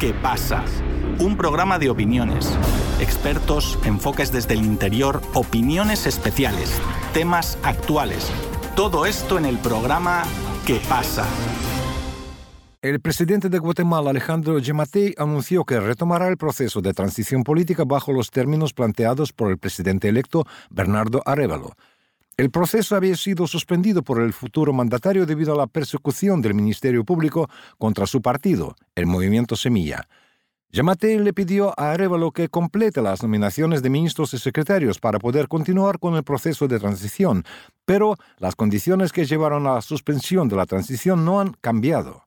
¿Qué pasa? Un programa de opiniones, expertos, enfoques desde el interior, opiniones especiales, temas actuales. Todo esto en el programa ¿Qué pasa? El presidente de Guatemala, Alejandro Yamatei, anunció que retomará el proceso de transición política bajo los términos planteados por el presidente electo Bernardo Arevalo. El proceso había sido suspendido por el futuro mandatario debido a la persecución del Ministerio Público contra su partido, el Movimiento Semilla. Yamatei le pidió a Arevalo que complete las nominaciones de ministros y secretarios para poder continuar con el proceso de transición, pero las condiciones que llevaron a la suspensión de la transición no han cambiado.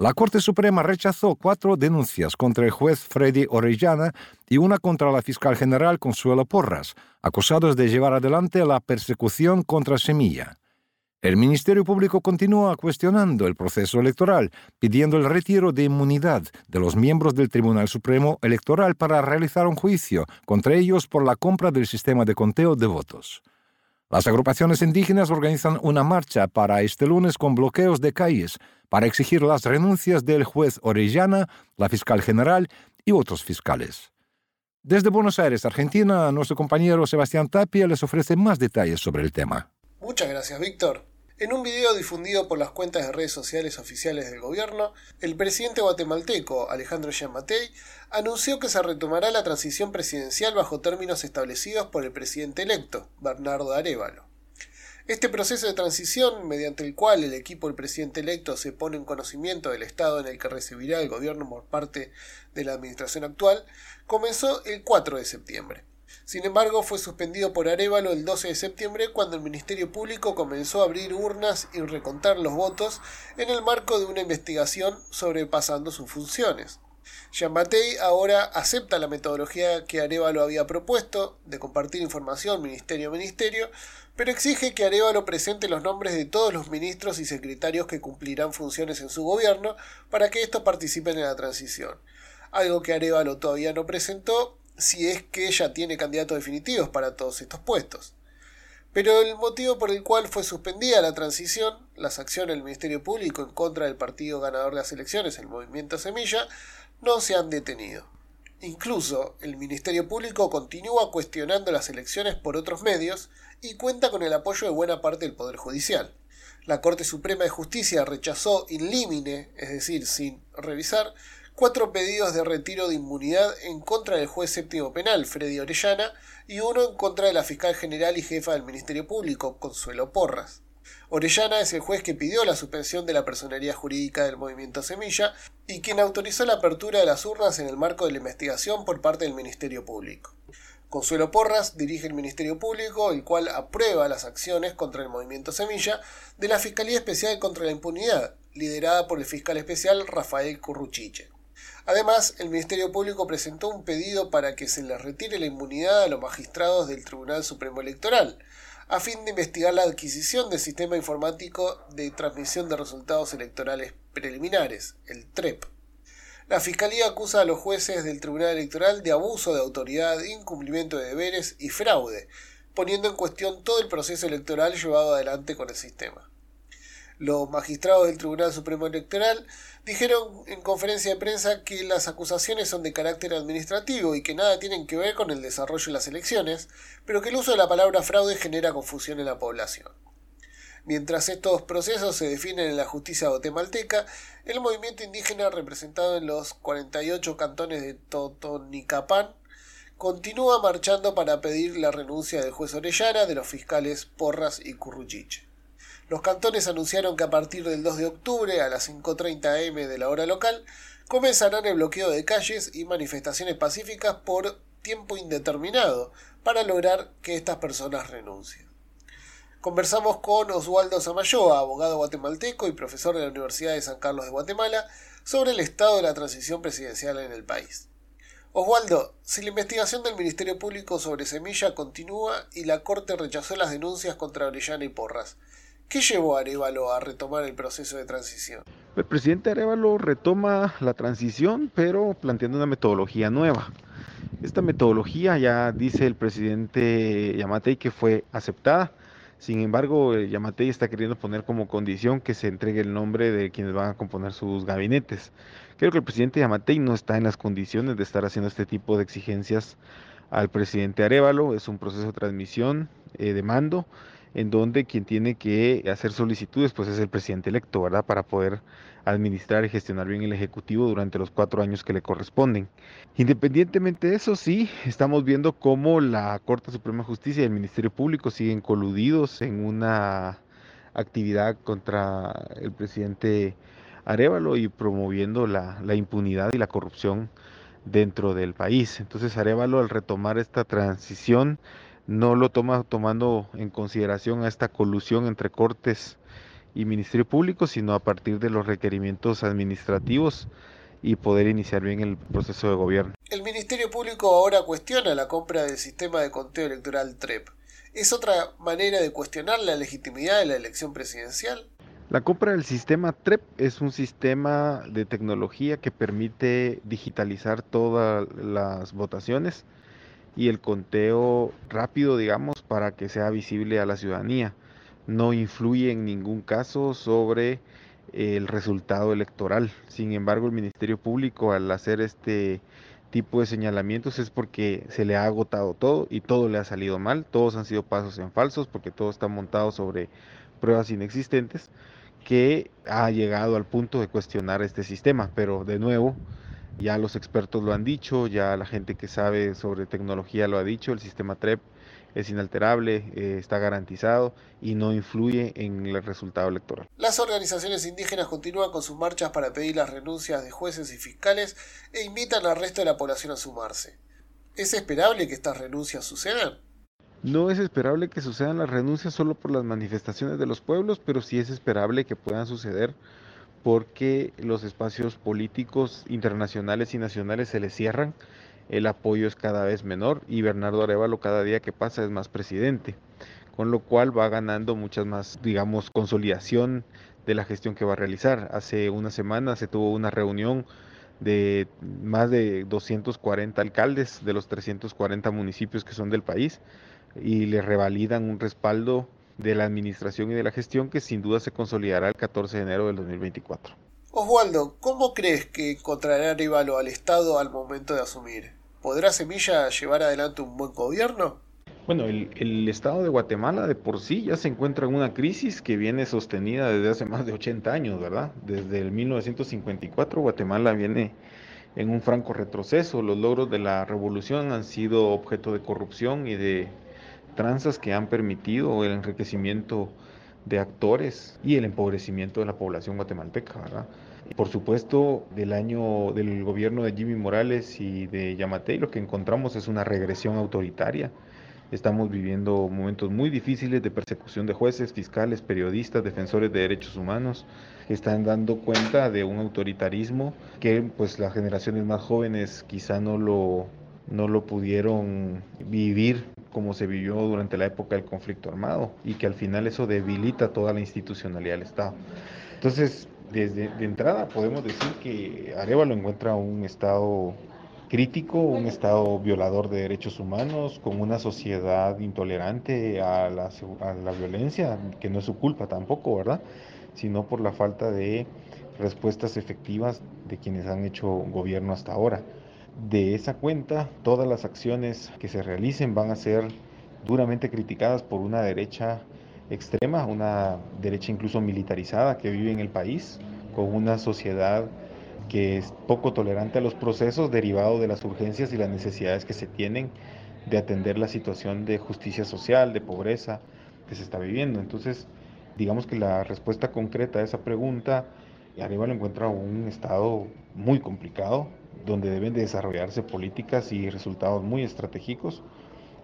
La Corte Suprema rechazó cuatro denuncias contra el juez Freddy Orellana y una contra la fiscal general Consuelo Porras, acusados de llevar adelante la persecución contra Semilla. El Ministerio Público continúa cuestionando el proceso electoral, pidiendo el retiro de inmunidad de los miembros del Tribunal Supremo Electoral para realizar un juicio contra ellos por la compra del sistema de conteo de votos. Las agrupaciones indígenas organizan una marcha para este lunes con bloqueos de calles para exigir las renuncias del juez Orellana, la fiscal general y otros fiscales. Desde Buenos Aires, Argentina, nuestro compañero Sebastián Tapia les ofrece más detalles sobre el tema. Muchas gracias, Víctor. En un video difundido por las cuentas de redes sociales oficiales del gobierno, el presidente guatemalteco, Alejandro Yamatei, anunció que se retomará la transición presidencial bajo términos establecidos por el presidente electo, Bernardo Arevalo. Este proceso de transición, mediante el cual el equipo del presidente electo se pone en conocimiento del estado en el que recibirá el gobierno por parte de la administración actual, comenzó el 4 de septiembre. Sin embargo, fue suspendido por Arevalo el 12 de septiembre cuando el Ministerio Público comenzó a abrir urnas y recontar los votos en el marco de una investigación sobrepasando sus funciones. Jean Matei ahora acepta la metodología que Arevalo había propuesto de compartir información ministerio a ministerio, pero exige que Arevalo presente los nombres de todos los ministros y secretarios que cumplirán funciones en su gobierno para que estos participen en la transición. Algo que Arevalo todavía no presentó si es que ella tiene candidatos definitivos para todos estos puestos. Pero el motivo por el cual fue suspendida la transición, las acciones del Ministerio Público en contra del partido ganador de las elecciones, el Movimiento Semilla, no se han detenido. Incluso el Ministerio Público continúa cuestionando las elecciones por otros medios y cuenta con el apoyo de buena parte del Poder Judicial. La Corte Suprema de Justicia rechazó in limine, es decir, sin revisar, cuatro pedidos de retiro de inmunidad en contra del juez séptimo penal, Freddy Orellana, y uno en contra de la fiscal general y jefa del Ministerio Público, Consuelo Porras. Orellana es el juez que pidió la suspensión de la personería jurídica del movimiento Semilla y quien autorizó la apertura de las urnas en el marco de la investigación por parte del Ministerio Público. Consuelo Porras dirige el Ministerio Público, el cual aprueba las acciones contra el movimiento Semilla de la Fiscalía Especial contra la Impunidad, liderada por el fiscal especial Rafael Curruchiche. Además, el Ministerio Público presentó un pedido para que se les retire la inmunidad a los magistrados del Tribunal Supremo Electoral, a fin de investigar la adquisición del sistema informático de transmisión de resultados electorales preliminares, el TREP. La Fiscalía acusa a los jueces del Tribunal Electoral de abuso de autoridad, incumplimiento de deberes y fraude, poniendo en cuestión todo el proceso electoral llevado adelante con el sistema. Los magistrados del Tribunal Supremo Electoral dijeron en conferencia de prensa que las acusaciones son de carácter administrativo y que nada tienen que ver con el desarrollo de las elecciones, pero que el uso de la palabra fraude genera confusión en la población. Mientras estos procesos se definen en la justicia guatemalteca, el movimiento indígena representado en los 48 cantones de Totonicapán continúa marchando para pedir la renuncia del juez Orellana, de los fiscales Porras y Curruchiche. Los cantones anunciaron que a partir del 2 de octubre a las 5.30 am de la hora local comenzarán el bloqueo de calles y manifestaciones pacíficas por tiempo indeterminado para lograr que estas personas renuncien. Conversamos con Oswaldo Samayoa, abogado guatemalteco y profesor de la Universidad de San Carlos de Guatemala, sobre el estado de la transición presidencial en el país. Oswaldo, si la investigación del Ministerio Público sobre Semilla continúa y la Corte rechazó las denuncias contra Orellana y Porras, ¿Qué llevó a Arevalo a retomar el proceso de transición? El presidente Arevalo retoma la transición, pero planteando una metodología nueva. Esta metodología ya dice el presidente Yamatei que fue aceptada Sin embargo, Yamatei está queriendo poner como condición que se entregue el nombre de quienes van a componer sus gabinetes. Creo que el presidente Yamatei no está en las condiciones de estar haciendo este tipo de exigencias al presidente Arevalo. Es un proceso de transmisión eh, de mando en donde quien tiene que hacer solicitudes pues es el presidente electo, ¿verdad? Para poder administrar y gestionar bien el Ejecutivo durante los cuatro años que le corresponden. Independientemente de eso, sí, estamos viendo cómo la Corte Suprema de Justicia y el Ministerio Público siguen coludidos en una actividad contra el presidente Arevalo y promoviendo la, la impunidad y la corrupción dentro del país. Entonces Arevalo al retomar esta transición no lo toma tomando en consideración a esta colusión entre Cortes y Ministerio Público, sino a partir de los requerimientos administrativos y poder iniciar bien el proceso de gobierno. El Ministerio Público ahora cuestiona la compra del sistema de conteo electoral TREP. ¿Es otra manera de cuestionar la legitimidad de la elección presidencial? La compra del sistema TREP es un sistema de tecnología que permite digitalizar todas las votaciones y el conteo rápido, digamos, para que sea visible a la ciudadanía. No influye en ningún caso sobre el resultado electoral. Sin embargo, el Ministerio Público al hacer este tipo de señalamientos es porque se le ha agotado todo y todo le ha salido mal. Todos han sido pasos en falsos porque todo está montado sobre pruebas inexistentes que ha llegado al punto de cuestionar este sistema. Pero de nuevo, ya los expertos lo han dicho, ya la gente que sabe sobre tecnología lo ha dicho, el sistema TREP es inalterable, eh, está garantizado y no influye en el resultado electoral. Las organizaciones indígenas continúan con sus marchas para pedir las renuncias de jueces y fiscales e invitan al resto de la población a sumarse. ¿Es esperable que estas renuncias sucedan? No es esperable que sucedan las renuncias solo por las manifestaciones de los pueblos, pero sí es esperable que puedan suceder porque los espacios políticos internacionales y nacionales se les cierran, el apoyo es cada vez menor y Bernardo Arevalo cada día que pasa es más presidente, con lo cual va ganando muchas más, digamos, consolidación de la gestión que va a realizar. Hace una semana se tuvo una reunión de más de 240 alcaldes de los 340 municipios que son del país y le revalidan un respaldo de la administración y de la gestión que sin duda se consolidará el 14 de enero del 2024. Oswaldo, ¿cómo crees que encontrará Arevalo al Estado al momento de asumir? ¿Podrá Semilla llevar adelante un buen gobierno? Bueno, el, el, Estado de Guatemala de por sí ya se encuentra en una crisis que viene sostenida desde hace más de 80 años, ¿verdad? Desde el 1954 Guatemala viene en un franco retroceso. Los logros de la revolución han sido objeto de corrupción y de tranzas que han permitido el enriquecimiento de actores y el empobrecimiento de la población guatemalteca, ¿verdad? Por supuesto, del año del gobierno de Jimmy Morales y de Yamatei lo que encontramos es una regresión autoritaria. Estamos viviendo momentos muy difíciles de persecución de jueces, fiscales, periodistas, defensores de derechos humanos, están dando cuenta de un autoritarismo que pues las generaciones más jóvenes quizá no lo, no lo pudieron vivir como se vivió durante la época del conflicto armado y que al final eso debilita toda la institucionalidad del Estado. Entonces, desde de entrada podemos decir que Arevalo encuentra un Estado crítico, un Estado violador de derechos humanos, con una sociedad intolerante a la, a la violencia, que no es su culpa tampoco, ¿verdad? Sino por la falta de respuestas efectivas de quienes han hecho gobierno hasta ahora. De esa cuenta, todas las acciones que se realicen van a ser duramente criticadas por una derecha extrema, una derecha incluso militarizada que vive en el país, con una sociedad que es poco tolerante a los procesos derivados de las urgencias y las necesidades que se tienen de atender la situación de justicia social, de pobreza que se está viviendo. Entonces, digamos que la respuesta concreta a esa pregunta, lo encuentra un estado muy complicado, donde deben de desarrollarse políticas y resultados muy estratégicos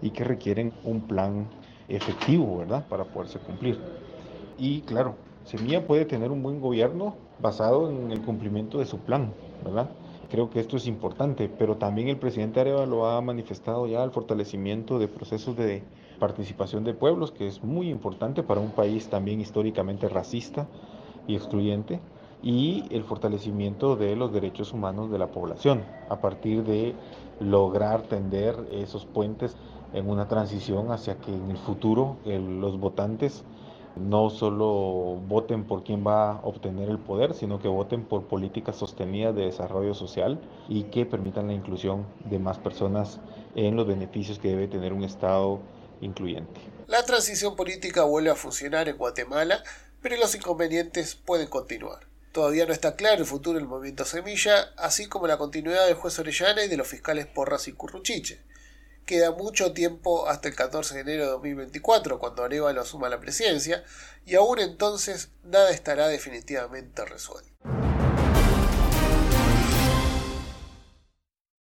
y que requieren un plan efectivo, ¿verdad?, para poderse cumplir. Y claro, Semilla puede tener un buen gobierno basado en el cumplimiento de su plan, ¿verdad? Creo que esto es importante, pero también el presidente lo ha manifestado ya el fortalecimiento de procesos de participación de pueblos, que es muy importante para un país también históricamente racista y excluyente y el fortalecimiento de los derechos humanos de la población a partir de lograr tender esos puentes en una transición hacia que en el futuro los votantes no solo voten por quién va a obtener el poder, sino que voten por políticas sostenidas de desarrollo social y que permitan la inclusión de más personas en los beneficios que debe tener un Estado incluyente. La transición política vuelve a funcionar en Guatemala, pero los inconvenientes pueden continuar. Todavía no está claro el futuro del movimiento Semilla, así como la continuidad del juez Orellana y de los fiscales Porras y Curruchiche. Queda mucho tiempo hasta el 14 de enero de 2024, cuando Arevalo asuma la presidencia, y aún entonces nada estará definitivamente resuelto.